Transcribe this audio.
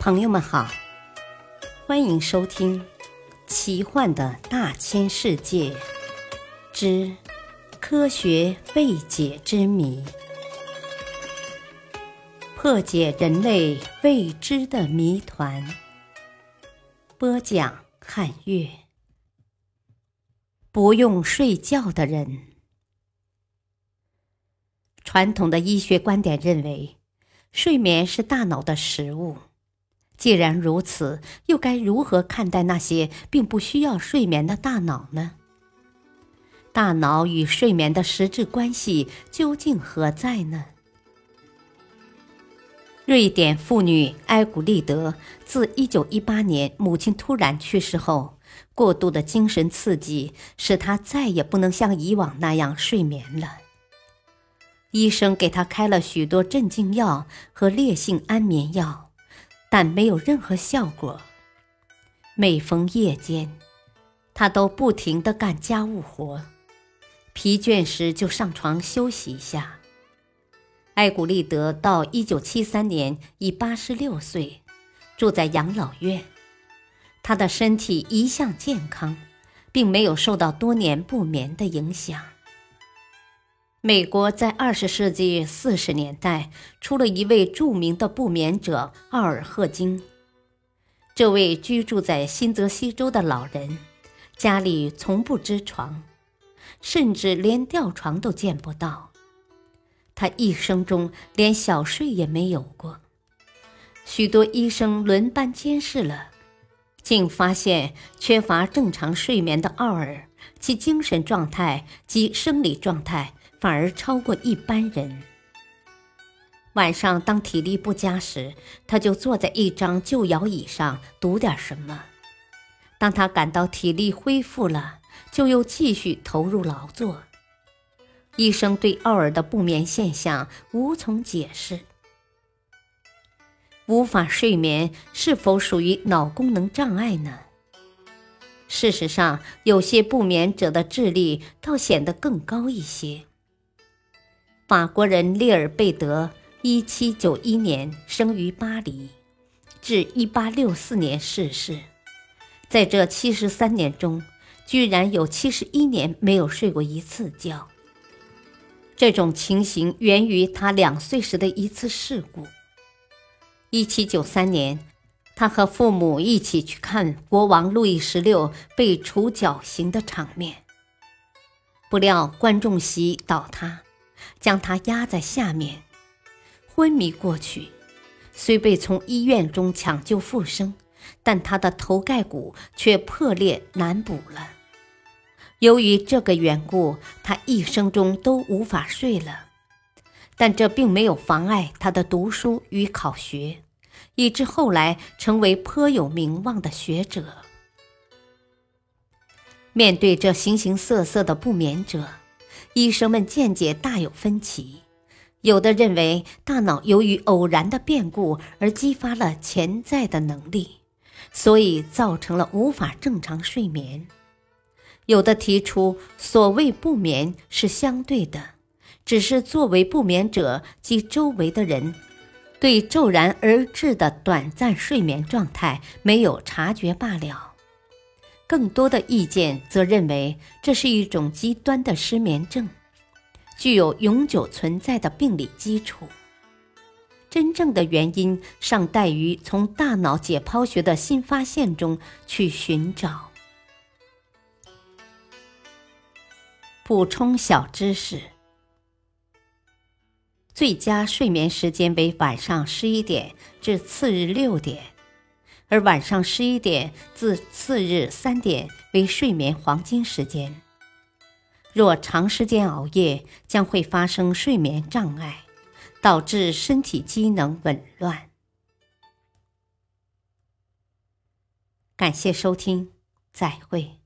朋友们好，欢迎收听《奇幻的大千世界之科学未解之谜》，破解人类未知的谜团。播讲：汉月。不用睡觉的人，传统的医学观点认为，睡眠是大脑的食物。既然如此，又该如何看待那些并不需要睡眠的大脑呢？大脑与睡眠的实质关系究竟何在呢？瑞典妇女埃古丽德自1918年母亲突然去世后，过度的精神刺激使她再也不能像以往那样睡眠了。医生给她开了许多镇静药和烈性安眠药。但没有任何效果。每逢夜间，他都不停地干家务活，疲倦时就上床休息一下。艾古利德到一九七三年已八十六岁，住在养老院。他的身体一向健康，并没有受到多年不眠的影响。美国在二十世纪四十年代出了一位著名的不眠者奥尔赫金。这位居住在新泽西州的老人，家里从不支床，甚至连吊床都见不到。他一生中连小睡也没有过。许多医生轮班监视了，竟发现缺乏正常睡眠的奥尔，其精神状态及生理状态。反而超过一般人。晚上当体力不佳时，他就坐在一张旧摇椅上读点什么；当他感到体力恢复了，就又继续投入劳作。医生对奥尔的不眠现象无从解释。无法睡眠是否属于脑功能障碍呢？事实上，有些不眠者的智力倒显得更高一些。法国人列尔贝德，一七九一年生于巴黎，至一八六四年逝世。在这七十三年中，居然有七十一年没有睡过一次觉。这种情形源于他两岁时的一次事故。一七九三年，他和父母一起去看国王路易十六被处绞刑的场面，不料观众席倒塌。将他压在下面，昏迷过去。虽被从医院中抢救复生，但他的头盖骨却破裂难补了。由于这个缘故，他一生中都无法睡了。但这并没有妨碍他的读书与考学，以致后来成为颇有名望的学者。面对这形形色色的不眠者。医生们见解大有分歧，有的认为大脑由于偶然的变故而激发了潜在的能力，所以造成了无法正常睡眠；有的提出所谓不眠是相对的，只是作为不眠者及周围的人对骤然而至的短暂睡眠状态没有察觉罢了。更多的意见则认为这是一种极端的失眠症，具有永久存在的病理基础。真正的原因尚待于从大脑解剖学的新发现中去寻找。补充小知识：最佳睡眠时间为晚上十一点至次日六点。而晚上十一点至次日三点为睡眠黄金时间。若长时间熬夜，将会发生睡眠障碍，导致身体机能紊乱。感谢收听，再会。